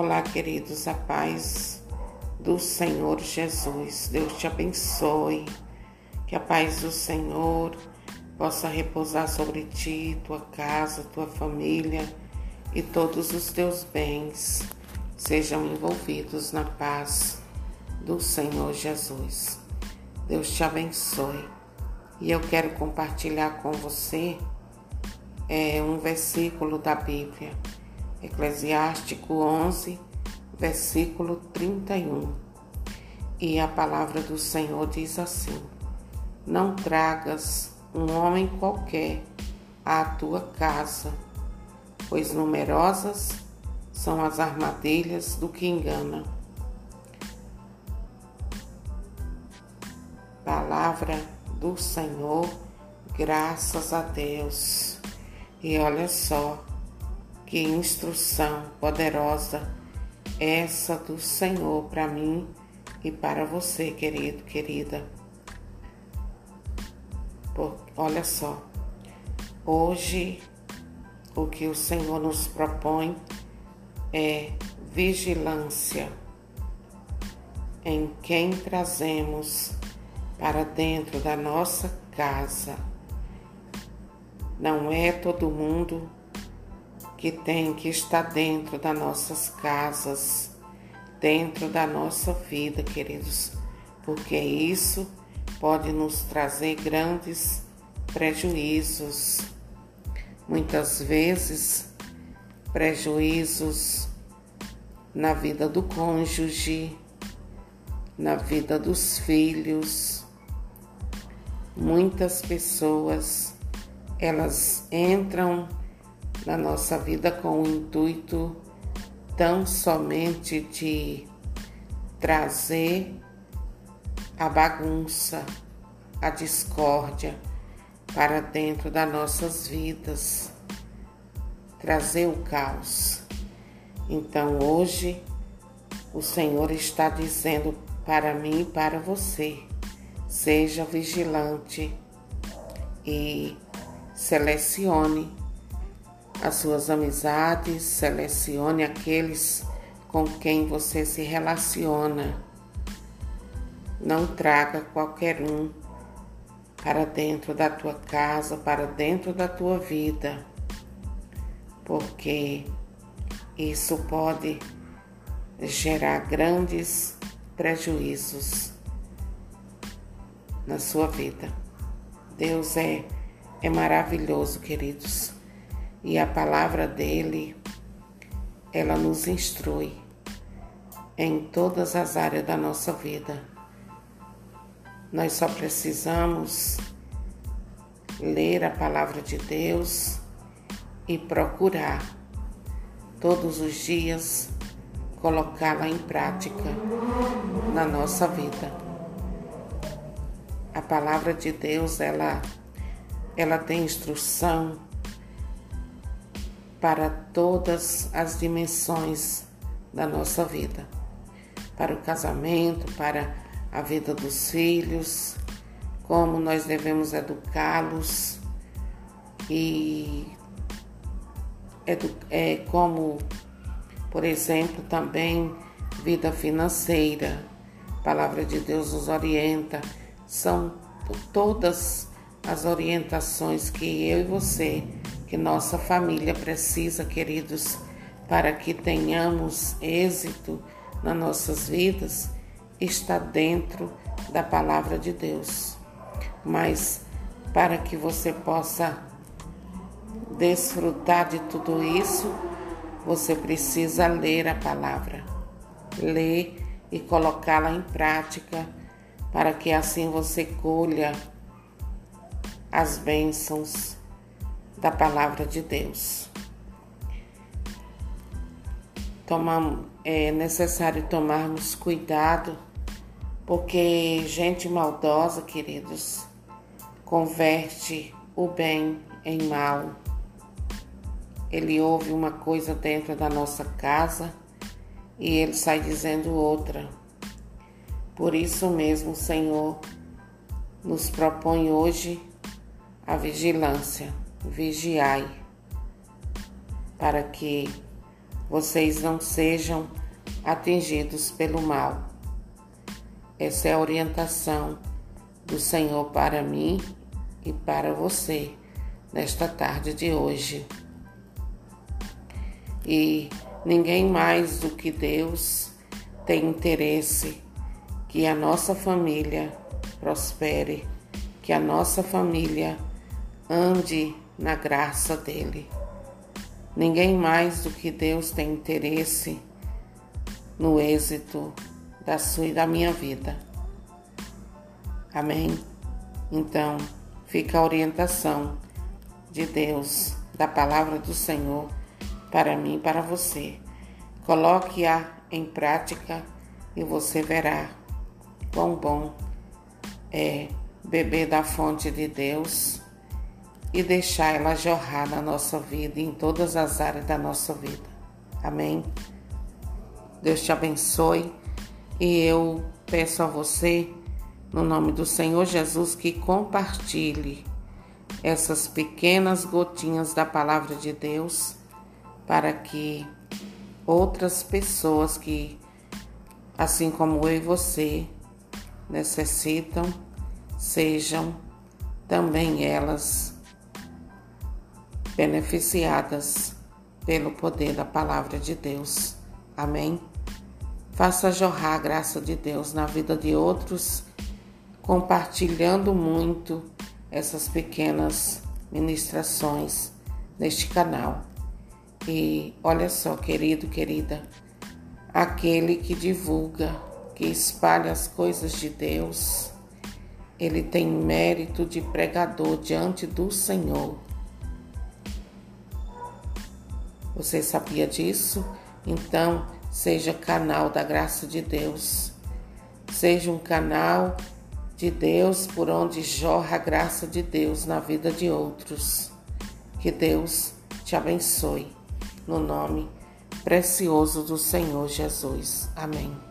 Olá, queridos, a paz do Senhor Jesus. Deus te abençoe. Que a paz do Senhor possa repousar sobre ti, tua casa, tua família e todos os teus bens sejam envolvidos na paz do Senhor Jesus. Deus te abençoe. E eu quero compartilhar com você é, um versículo da Bíblia Eclesiástico 11, versículo 31. E a palavra do Senhor diz assim: Não tragas um homem qualquer à tua casa, pois numerosas são as armadilhas do que engana. Palavra do Senhor, graças a Deus. E olha só, que instrução poderosa essa do Senhor para mim e para você, querido, querida. Por, olha só, hoje o que o Senhor nos propõe é vigilância em quem trazemos para dentro da nossa casa. Não é todo mundo que tem que estar dentro das nossas casas, dentro da nossa vida, queridos, porque isso pode nos trazer grandes prejuízos. Muitas vezes, prejuízos na vida do cônjuge, na vida dos filhos. Muitas pessoas elas entram na nossa vida com o intuito tão somente de trazer a bagunça, a discórdia para dentro das nossas vidas, trazer o caos. Então hoje o Senhor está dizendo para mim e para você: seja vigilante e selecione as suas amizades, selecione aqueles com quem você se relaciona. Não traga qualquer um para dentro da tua casa, para dentro da tua vida, porque isso pode gerar grandes prejuízos na sua vida. Deus é, é maravilhoso, queridos e a palavra dele, ela nos instrui em todas as áreas da nossa vida. Nós só precisamos ler a palavra de Deus e procurar todos os dias colocá-la em prática na nossa vida. A palavra de Deus, ela ela tem instrução para todas as dimensões da nossa vida, para o casamento, para a vida dos filhos, como nós devemos educá-los e é como, por exemplo, também vida financeira. A palavra de Deus nos orienta, são todas as orientações que eu e você que nossa família precisa, queridos, para que tenhamos êxito nas nossas vidas, está dentro da palavra de Deus. Mas para que você possa desfrutar de tudo isso, você precisa ler a palavra, ler e colocá-la em prática, para que assim você colha as bênçãos da palavra de Deus. Tomam, é necessário tomarmos cuidado, porque gente maldosa, queridos, converte o bem em mal. Ele ouve uma coisa dentro da nossa casa e ele sai dizendo outra. Por isso mesmo, Senhor nos propõe hoje a vigilância vigiai, para que vocês não sejam atingidos pelo mal. Essa é a orientação do Senhor para mim e para você nesta tarde de hoje. E ninguém mais do que Deus tem interesse que a nossa família prospere, que a nossa família ande na graça dele. Ninguém mais do que Deus tem interesse no êxito da sua e da minha vida. Amém? Então, fica a orientação de Deus, da palavra do Senhor para mim e para você. Coloque-a em prática e você verá quão bom é beber da fonte de Deus e deixar ela jorrar na nossa vida, em todas as áreas da nossa vida. Amém? Deus te abençoe e eu peço a você, no nome do Senhor Jesus, que compartilhe essas pequenas gotinhas da palavra de Deus para que outras pessoas que, assim como eu e você, necessitam, sejam também elas beneficiadas pelo poder da palavra de Deus. Amém? Faça jorrar a graça de Deus na vida de outros, compartilhando muito essas pequenas ministrações neste canal. E olha só, querido, querida, aquele que divulga, que espalha as coisas de Deus, ele tem mérito de pregador diante do Senhor. Você sabia disso? Então, seja canal da graça de Deus. Seja um canal de Deus por onde jorra a graça de Deus na vida de outros. Que Deus te abençoe. No nome precioso do Senhor Jesus. Amém.